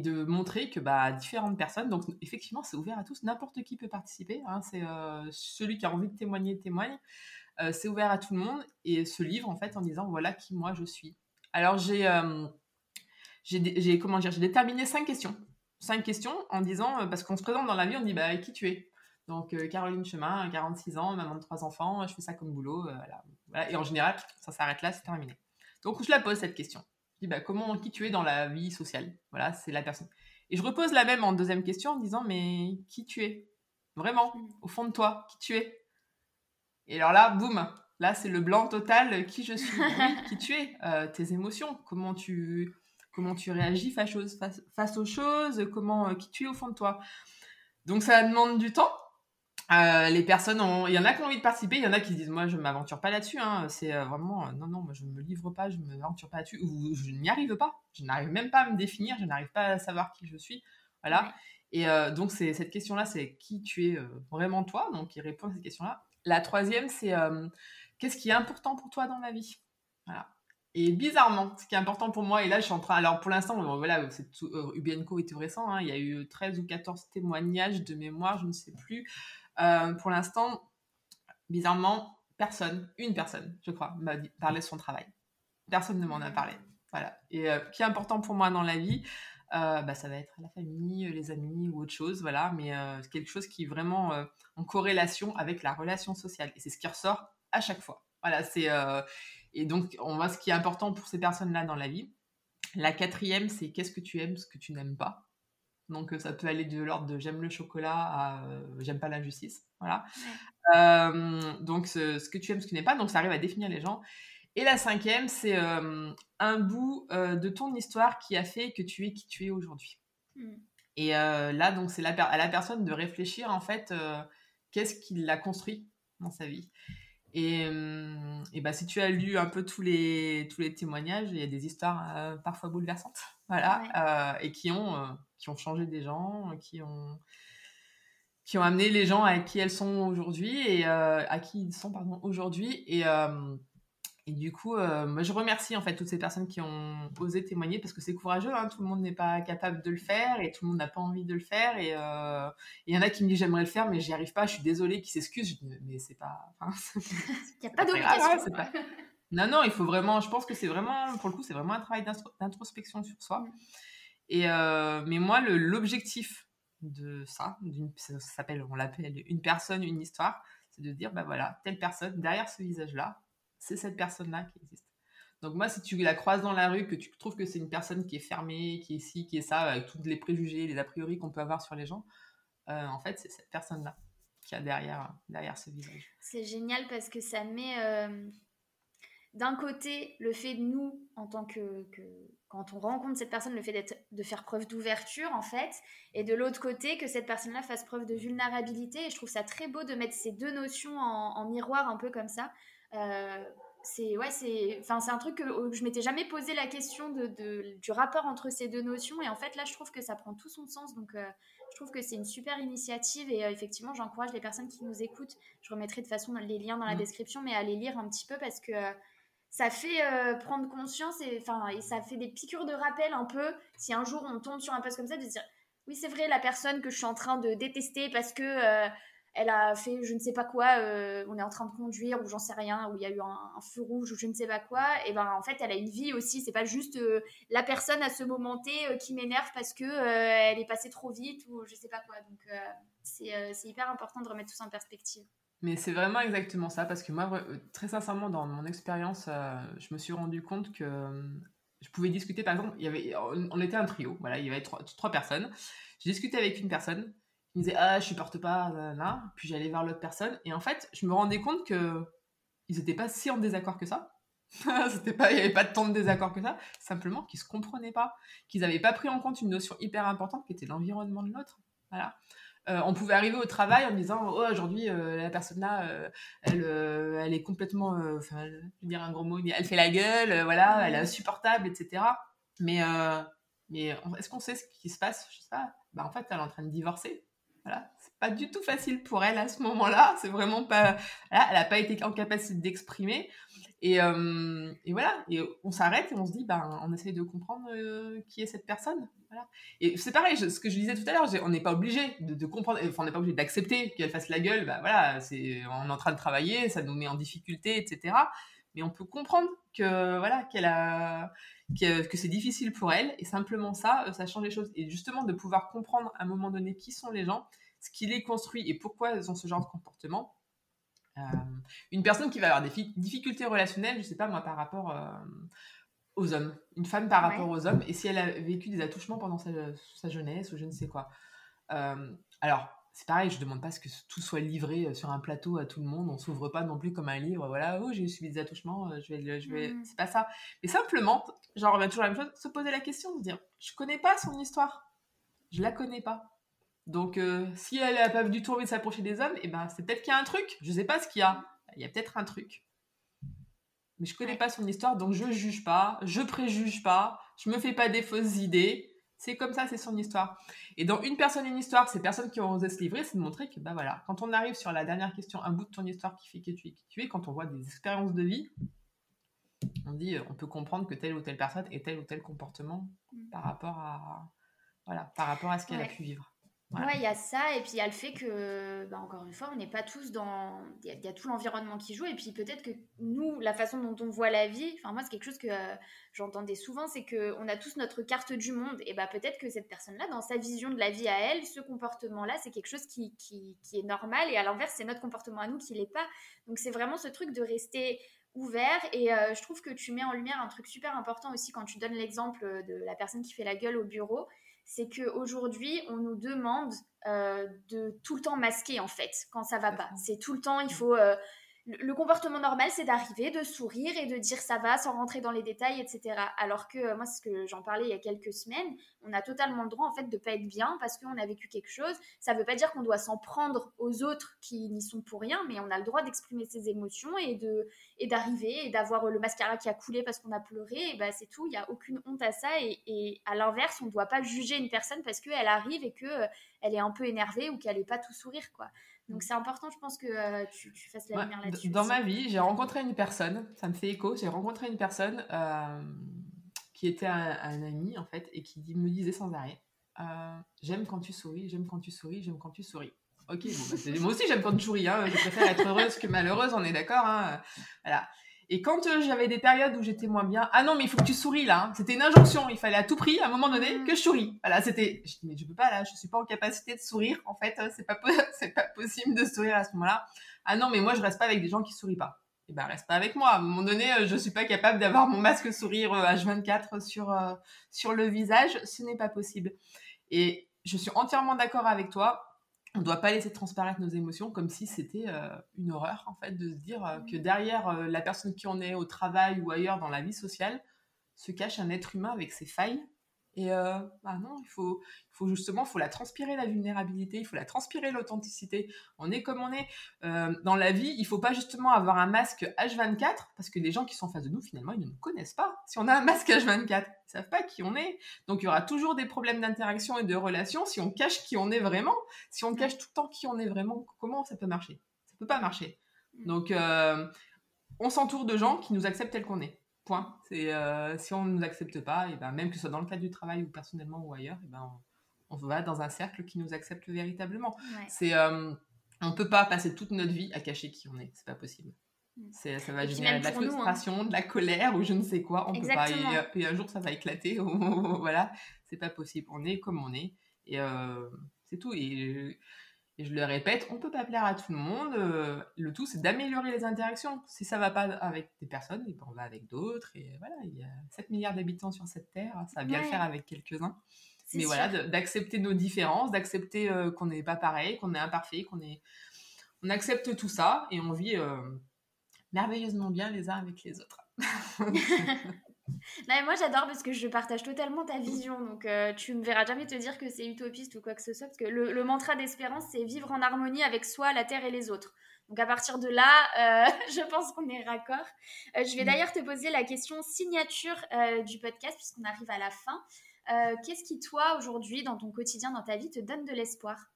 de montrer que bah, différentes personnes, donc effectivement c'est ouvert à tous, n'importe qui peut participer, hein, c'est celui qui a envie de témoigner témoigne, c'est ouvert à tout le monde et ce livre en fait en disant voilà qui moi je suis. Alors j'ai j'ai comment dire j'ai déterminé cinq questions cinq questions en disant, euh, parce qu'on se présente dans la vie, on dit bah, qui tu es? Donc euh, Caroline Chemin, 46 ans, maman de trois enfants, je fais ça comme boulot. Euh, voilà. Et en général, ça s'arrête là, c'est terminé. Donc je la pose cette question. Je dis bah, comment, qui tu es dans la vie sociale? Voilà, c'est la personne. Et je repose la même en deuxième question en disant mais qui tu es? Vraiment, au fond de toi, qui tu es? Et alors là, boum, là c'est le blanc total, qui je suis, qui tu es, tes émotions, comment tu comment tu réagis face aux, face, aux choses, comment qui tu es au fond de toi. Donc ça demande du temps. les personnes, il y en a qui ont envie de participer, il y en a qui disent moi je m'aventure pas là-dessus. Hein. C'est vraiment non non, moi je me livre pas, je m'aventure pas là-dessus ou je n'y arrive pas. Je n'arrive même pas à me définir, je n'arrive pas à savoir qui je suis. Voilà. Et donc c'est cette question-là, c'est qui tu es vraiment toi? Donc il répond à cette question-là. La troisième, c'est qu'est-ce qui est important pour toi dans la vie? Voilà. Et bizarrement, ce qui est important pour moi, et là je suis en train, alors pour l'instant, voilà, c'est euh, est tout récent, hein, il y a eu 13 ou 14 témoignages de mémoire, je ne sais plus. Euh, pour l'instant, bizarrement, personne, une personne, je crois, m'a parlé de son travail. Personne ne m'en a parlé. Voilà. Et euh, qui est important pour moi dans la vie, bah, ça va être la famille, les amis ou autre chose, voilà, mais quelque chose qui est vraiment en corrélation avec la relation sociale. Et c'est ce qui ressort à chaque fois. Voilà, c'est et donc, on voit ce qui est important pour ces personnes-là dans la vie. La quatrième, c'est qu'est-ce que tu aimes, ce que tu n'aimes pas. Donc, euh, ça peut aller de l'ordre de j'aime le chocolat à euh, j'aime pas l'injustice. Voilà. Euh, donc, ce, que tu aimes, ce que tu n'aimes pas. Donc, ça arrive à définir les gens. Et la cinquième, c'est un bout de ton histoire qui a fait que tu es qui tu es aujourd'hui. Hmm. Et là, donc, c'est à la personne de réfléchir, en fait, qu'est-ce qui l'a construit dans sa vie. Et, et bah, si tu as lu un peu tous les, tous les témoignages, il y a des histoires euh, parfois bouleversantes, voilà, euh, et qui ont, euh, qui ont changé des gens, qui ont, qui ont amené les gens à qui elles sont aujourd'hui et à qui ils sont pardon aujourd'hui. Et et du coup, euh, moi, je remercie en fait toutes ces personnes qui ont osé témoigner parce que c'est courageux. Hein, tout le monde n'est pas capable de le faire et tout le monde n'a pas envie de le faire. Et euh, il y en a qui me disent j'aimerais le faire, mais j'y arrive pas. Je suis désolée, qui s'excusent. Mais c'est pas. il n'y a pas d'obligation. Non, non, il faut vraiment. Je pense que c'est vraiment, pour le coup, c'est vraiment un travail d'introspection sur soi. Et euh, mais moi, l'objectif de ça, ça s'appelle, on l'appelle une personne, une histoire, c'est de dire bah voilà, telle personne derrière ce visage-là c'est cette personne-là qui existe. Donc moi, si tu la croises dans la rue, que tu trouves que c'est une personne qui est fermée, qui est ci, qui est ça, avec tous les préjugés, les a priori qu'on peut avoir sur les gens, euh, en fait, c'est cette personne-là qui a derrière, derrière ce visage. C'est génial parce que ça met euh, d'un côté le fait de nous, en tant que, que, quand on rencontre cette personne, le fait de faire preuve d'ouverture en fait, et de l'autre côté que cette personne-là fasse preuve de vulnérabilité. Et je trouve ça très beau de mettre ces deux notions en miroir un peu comme ça. Euh, c'est ouais, c'est enfin c'est un truc que je m'étais jamais posé la question de, du rapport entre ces deux notions. Et en fait là je trouve que ça prend tout son sens. Donc euh, je trouve que c'est une super initiative. Et euh, effectivement j'encourage les personnes qui nous écoutent. Je remettrai de façon les liens dans la mmh. description mais à les lire un petit peu parce que ça fait prendre conscience et enfin et ça fait des piqûres de rappel un peu. Si un jour on tombe sur un poste comme ça de se dire oui c'est vrai la personne que je suis en train de détester parce que elle a fait je ne sais pas quoi, euh, on est en train de conduire ou j'en sais rien, ou il y a eu un, feu rouge ou je ne sais pas quoi, et ben en fait elle a une vie aussi, c'est pas juste euh, la personne à ce moment T euh, qui m'énerve parce que elle est passée trop vite ou je sais pas quoi. Donc c'est hyper important de remettre tout ça en perspective. Mais c'est vraiment exactement ça, parce que moi, très sincèrement, dans mon expérience, je me suis rendu compte que je pouvais discuter, par exemple, il y avait, on était un trio, voilà, il y avait trois, trois personnes. J'ai discuté avec une personne, il me disait ah je supporte pas là, puis j'allais vers l'autre personne. Et en fait je me rendais compte que ils étaient pas si en désaccord que ça. C'était pas il y avait pas tant de désaccord que ça. Simplement qu'ils se comprenaient pas. Qu'ils n'avaient pas pris en compte une notion hyper importante qui était l'environnement de l'autre. Voilà. Euh, on pouvait arriver au travail en disant oh, aujourd'hui euh, la personne là euh, elle elle est complètement enfin je vais dire un gros mot elle fait la gueule voilà elle est insupportable etc mais mais est-ce qu'on sait ce qui se passe? Je sais pas. Bah en fait elle est en train de divorcer voilà, c'est pas du tout facile pour elle à ce moment-là. C'est vraiment pas. elle n'a pas été en capacité d'exprimer. Et, euh, et, voilà, et on s'arrête et on se dit, ben, on essaye de comprendre euh, qui est cette personne. Voilà. Et c'est pareil, ce que je disais tout à l'heure, on n'est pas obligé de, comprendre, enfin, on n'est pas obligé d'accepter qu'elle fasse la gueule. Ben voilà, c'est, on est en train de travailler, ça nous met en difficulté, etc. Mais on peut comprendre que voilà, qu'elle a, que, que c'est difficile pour elle, et simplement ça, euh, ça change les choses. Et justement, de pouvoir comprendre à un moment donné qui sont les gens, ce qui les construit et pourquoi elles ont ce genre de comportement. Euh, une personne qui va avoir des difficultés relationnelles, je sais pas moi, par rapport euh, aux hommes, une femme par rapport aux hommes, et si elle a vécu des attouchements pendant sa, jeunesse ou je ne sais quoi. alors, c'est pareil, je demande pas ce que tout soit livré euh, sur un plateau à tout le monde. On s'ouvre pas non plus comme un livre. Voilà, oh, j'ai subi des attouchements, euh, je vais, je vais. Mmh. C'est pas ça. Mais simplement, j'en reviens toujours à la même chose, se poser la question, de dire, je connais pas son histoire, je la connais pas. Donc, euh, si elle a pas du tout envie de s'approcher des hommes, et eh ben, c'est peut-être qu'il y a un truc. Je sais pas ce qu'il y a. Il y a peut-être un truc. Mais je connais pas son histoire, donc je juge pas, je préjuge pas, je me fais pas des fausses idées. C'est comme ça, c'est son histoire. Et dans Une personne, une histoire, ces personnes qui ont osé se livrer, c'est de montrer que, bah voilà, quand on arrive sur la dernière question, un bout de ton histoire qui fait que tu es qui tu es, quand on voit des expériences de vie, on dit, euh, on peut comprendre que telle ou telle personne ait tel ou tel comportement mm. par rapport à, voilà, par rapport à ce qu'elle a pu vivre. Ouais, il y a ça, et puis il y a le fait que, bah, encore une fois, on n'est pas tous dans. Il y, a tout l'environnement qui joue, et puis peut-être que nous, la façon dont on voit la vie, enfin, moi, c'est quelque chose que euh, j'entendais souvent, c'est qu'on a tous notre carte du monde, et bah peut-être que cette personne-là, dans sa vision de la vie à elle, ce comportement-là, c'est quelque chose qui, qui, est normal, et à l'inverse, c'est notre comportement à nous qui l'est pas. Donc c'est vraiment ce truc de rester ouvert et euh, je trouve que tu mets en lumière un truc super important aussi quand tu donnes l'exemple de la personne qui fait la gueule au bureau c'est qu'aujourd'hui, on nous demande euh, de tout le temps masquer, en fait, quand ça va pas. C'est tout le temps, il faut euh, le comportement normal, c'est d'arriver, de sourire et de dire ça va sans rentrer dans les détails, etc. Alors que euh, moi, ce que j'en parlais il y a quelques semaines, on a totalement le droit en fait de pas être bien parce qu'on a vécu quelque chose. Ça veut pas dire qu'on doit s'en prendre aux autres qui n'y sont pour rien, mais on a le droit d'exprimer ses émotions et de et d'arriver et d'avoir le mascara qui a coulé parce qu'on a pleuré. Et ben c'est tout. Il y a aucune honte à ça. Et, et à l'inverse, on ne doit pas juger une personne parce qu'elle arrive et que euh, elle est un peu énervée ou qu'elle n'est pas tout sourire, quoi. Donc c'est important, je pense que euh, tu, fasses la lumière là-dessus. Dans ma vie, j'ai rencontré une personne, ça me fait écho, j'ai rencontré une personne euh, qui était un, ami en fait et qui me disait sans arrêt euh, J'aime quand tu souris, j'aime quand tu souris, j'aime quand tu souris. Ok, bah, moi aussi j'aime quand tu souris, hein, je préfère être heureuse que malheureuse, on est d'accord. Hein, voilà. Et quand euh, j'avais des périodes où j'étais moins bien, ah non, mais il faut que tu souris là. Hein. C'était une injonction. Il fallait à tout prix, à un moment donné, mm. que je souris. Voilà, c'était. Je dis, mais je peux pas là, je suis pas en capacité de sourire. En fait, euh, c'est pas, c'est pas possible de sourire à ce moment-là. Ah non, mais moi, je reste pas avec des gens qui sourient pas. Et eh ben, reste pas avec moi. À un moment donné, euh, je suis pas capable d'avoir mon masque sourire H24 sur, sur le visage. Ce n'est pas possible. Et je suis entièrement d'accord avec toi on ne doit pas laisser transparaître nos émotions comme si c'était euh, une horreur, en fait, de se dire euh, que derrière euh, la personne qui en est au travail ou ailleurs dans la vie sociale se cache un être humain avec ses failles et euh, bah non, il faut, il faut justement, faut la transpirer la vulnérabilité, il faut la transpirer l'authenticité. On est comme on est euh, dans la vie. Il faut pas justement avoir un masque H24 parce que les gens qui sont en face de nous finalement ils ne nous connaissent pas. Si on a un masque H24, ils savent pas qui on est. Donc il y aura toujours des problèmes d'interaction et de relation si on cache qui on est vraiment. Si on cache tout le temps qui on est vraiment, comment ça peut marcher? Ça peut pas marcher. Mm. Donc euh, on s'entoure de gens qui nous acceptent tel qu'on est. Point. C'est euh, si on ne nous accepte pas, et ben même que ce soit dans le cadre du travail ou personnellement ou ailleurs, et ben on, va dans un cercle qui nous accepte véritablement. C'est euh, on peut pas passer toute notre vie à cacher qui on est, c'est pas possible. Mm. C'est, ça va générer de la hein. frustration, de la colère ou je ne sais quoi. On peut pas. Et, un jour ça va éclater. voilà, c'est pas possible. On est comme on est et euh, c'est tout. Et et je le répète, on peut pas plaire à tout le monde. Euh, le tout, c'est d'améliorer les interactions. Si ça va pas avec des personnes, et ben, on va avec d'autres. Et voilà, il y a 7 milliards d'habitants sur cette terre. Ça va bien le faire avec quelques-uns. Mais voilà, d'accepter nos différences, d'accepter euh, qu'on n'est pas pareil, qu'on est imparfait, qu'on est... On accepte tout ça et on vit euh, merveilleusement bien les uns avec les autres. moi j'adore parce que je partage totalement ta vision. Donc euh, tu me verras jamais te dire que c'est utopiste ou quoi que ce soit. Parce que le, mantra d'espérance, c'est vivre en harmonie avec soi, la terre et les autres. Donc à partir de là, euh, je pense qu'on est raccord. Euh, je vais mm. d'ailleurs te poser la question signature du podcast puisqu'on arrive à la fin. Qu'est-ce qui toi aujourd'hui dans ton quotidien, dans ta vie, te donne de l'espoir?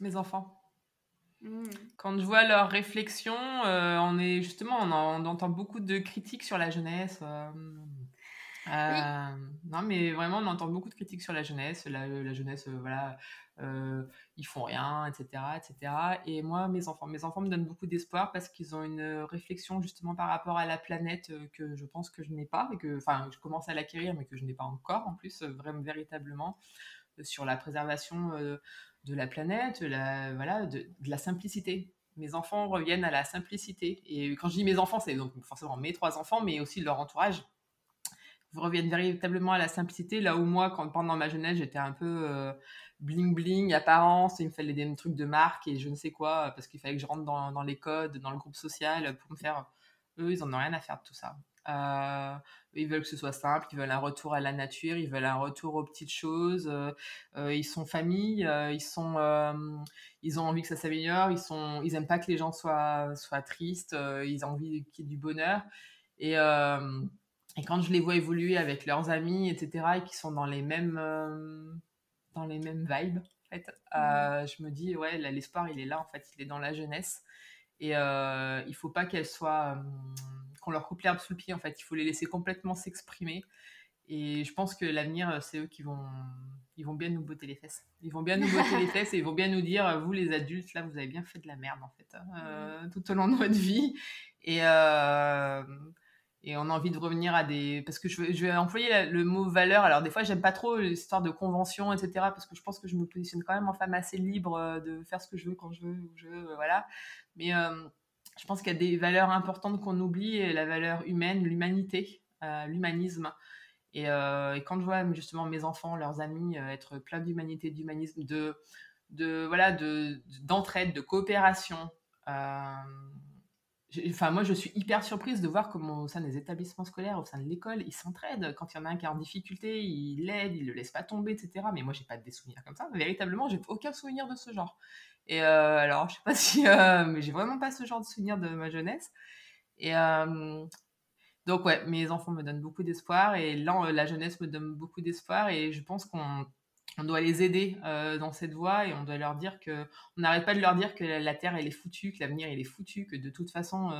Mes enfants. Mm. Quand je vois leurs réflexions, euh, on est justement, on, entend beaucoup de critiques sur la jeunesse. Euh, euh, non, mais vraiment, on entend beaucoup de critiques sur la jeunesse. La, jeunesse, voilà, ils font rien, etc., etc. Et moi, mes enfants, mes enfants me donnent beaucoup d'espoir parce qu'ils ont une réflexion justement par rapport à la planète que je pense que je n'ai pas et que, enfin, je commence à l'acquérir, mais que je n'ai pas encore en plus, vraiment véritablement sur la préservation de la planète, la, voilà, de, la simplicité. Mes enfants reviennent à la simplicité. Et quand je dis mes enfants, c'est donc forcément mes trois enfants, mais aussi leur entourage. reviennent véritablement à la simplicité. Là où moi, quand, pendant ma jeunesse, j'étais un peu bling bling, apparence, il me fallait des trucs de marque et je ne sais quoi, parce qu'il fallait que je rentre dans, dans, les codes, dans le groupe social pour me faire. Eux, ils en ont rien à faire de tout ça. Euh, ils veulent que ce soit simple, ils veulent un retour à la nature, ils veulent un retour aux petites choses. Euh, euh, ils sont famille, ils sont, ils ont envie que ça s'améliore. Ils sont, ils aiment pas que les gens soient soient tristes. ils ont envie qu'il y ait du bonheur. Et et quand je les vois évoluer avec leurs amis, etc., et qui sont dans les mêmes dans les mêmes vibes, en fait, mmh. je me dis ouais, l'espoir il est là en fait, il est dans la jeunesse. Et il faut pas qu'elles soient qu'on leur coupe l'herbe sous le pied en fait. Il faut les laisser complètement s'exprimer. Et je pense que l'avenir, euh, c'est eux qui vont, ils vont bien nous botter les fesses. Ils vont bien nous botter les fesses et ils vont bien nous dire, vous les adultes, là, vous avez bien fait de la merde en fait, hein, euh, tout au long de votre vie. Et, euh, et on a envie de revenir à des, parce que je, je vais employer le mot valeur. Alors des fois, j'aime pas trop l'histoire de convention, etc. Parce que je pense que je me positionne quand même en femme assez libre de faire ce que je veux quand je veux, où je veux, voilà. Mais je pense qu'il y a des valeurs importantes qu'on oublie, la valeur humaine, l'humanité, euh, l'humanisme. Euh, et, quand je vois justement mes enfants, leurs amis euh, être pleins d'humanité, d'humanisme, de, voilà, de d'entraide, de coopération. Enfin, moi, je suis hyper surprise de voir comment au sein des établissements scolaires, au sein de l'école, ils s'entraident. Quand il y en a un qui est en difficulté, ils l'aident, ils le laissent pas tomber, etc. Mais moi, j'ai pas des souvenirs comme ça. Véritablement, j'ai aucun souvenir de ce genre. Et euh, alors, je sais pas si, euh, mais j'ai vraiment pas ce genre de souvenir de ma jeunesse. Et euh, donc ouais, mes enfants me donnent beaucoup d'espoir et là, la jeunesse me donne beaucoup d'espoir et je pense qu'on on doit les aider dans cette voie et on doit leur dire que on n'arrête pas de leur dire que la terre elle est foutue, que l'avenir il est foutu, que de toute façon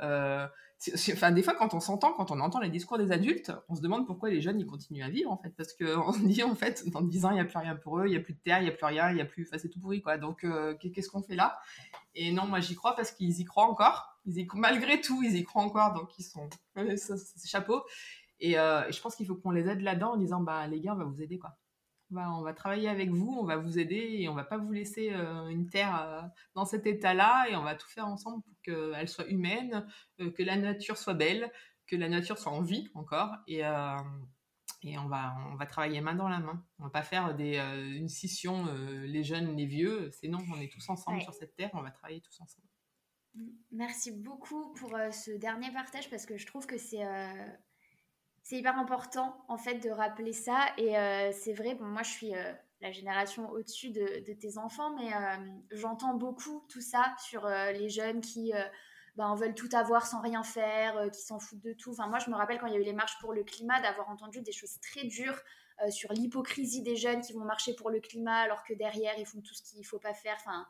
enfin, des fois, quand on s'entend, quand on entend les discours des adultes, on se demande pourquoi les jeunes ils continuent à vivre en fait, parce qu'on se dit en fait, dans 10 ans, il n'y a plus rien pour eux, il n'y a plus de terre, il n'y a plus rien, il y a plus, enfin, c'est tout pourri quoi. Donc, euh, qu'est-ce qu'on fait là? Et non, moi j'y crois parce qu'ils y croient encore. Ils y, malgré tout, ils y croient encore, donc ils sont, c'est chapeau. Et, euh, et, je pense qu'il faut qu'on les aide là-dedans en disant, bah les gars, on va vous aider quoi on va travailler avec vous, on va vous aider et on va pas vous laisser euh, une terre euh, dans cet état-là et on va tout faire ensemble pour qu'elle soit humaine, euh, que la nature soit belle, que la nature soit en vie encore et, et on, va, on va travailler main dans la main. On va pas faire des, une scission les jeunes, les vieux, c'est non, on est tous ensemble sur cette terre, on va travailler tous ensemble. Merci beaucoup pour ce dernier partage parce que je trouve que c'est c'est hyper important en fait de rappeler ça. Et euh, c'est vrai, bon, moi je suis euh, la génération au-dessus de, tes enfants, mais euh, j'entends beaucoup tout ça sur les jeunes qui ben, veulent tout avoir sans rien faire, qui s'en foutent de tout. Enfin, moi je me rappelle quand il y a eu les marches pour le climat d'avoir entendu des choses très dures sur l'hypocrisie des jeunes qui vont marcher pour le climat alors que derrière ils font tout ce qu'il ne faut pas faire. Enfin,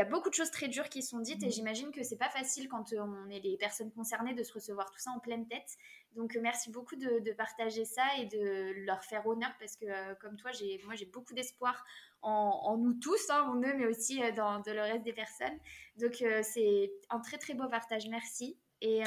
y a beaucoup de choses très dures qui sont dites et mm. j'imagine que c'est pas facile quand euh, on est les personnes concernées de se recevoir tout ça en pleine tête. Donc euh, merci beaucoup de, partager ça et de leur faire honneur parce que euh, comme toi, j'ai moi j'ai beaucoup d'espoir en, nous tous, hein, en eux, mais aussi dans, le reste des personnes. Donc c'est un très très beau partage. Merci. Et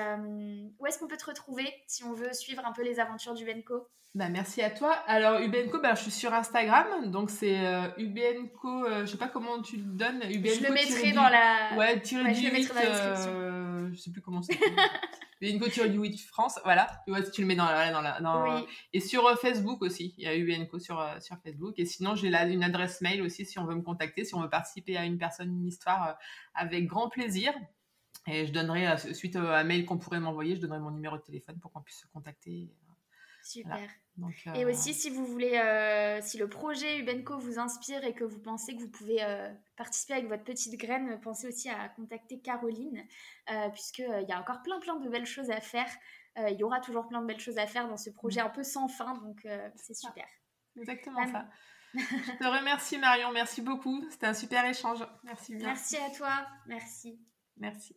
où est-ce qu'on peut te retrouver si on veut suivre un peu les aventures du Benco bah, merci à toi. Alors, Ubenco, bah, je suis sur Instagram. Donc, c'est euh, Ubenco, euh, je sais pas comment tu le donnes. Ubenco, je le mettrai dans la. Ouais, tiré ouais, du 8. Euh, je sais plus comment c'est. Ubenco tiré du 8 France. Voilà. Tu vois, tu le mets dans la. Dans la dans... Oui. Et sur euh, Facebook aussi. Il y a Ubenco sur, euh, sur Facebook. Et sinon, j'ai là une adresse mail aussi si on veut me contacter, si on veut participer à une personne, une histoire, avec grand plaisir. Et je donnerai, suite à un mail qu'on pourrait m'envoyer, je donnerai mon numéro de téléphone pour qu'on puisse se contacter. Super. Et euh, aussi, si vous voulez, euh, si le projet Ubenco vous inspire et que vous pensez que vous pouvez euh, participer avec votre petite graine, pensez aussi à contacter Caroline, puisqu'il y a encore plein, plein de belles choses à faire. Il y aura toujours plein de belles choses à faire dans ce projet mm. un peu sans fin, donc c'est super. Exactement ça. Je te remercie Marion, merci beaucoup. C'était un super échange. Merci bien. Merci à toi. Merci. Merci.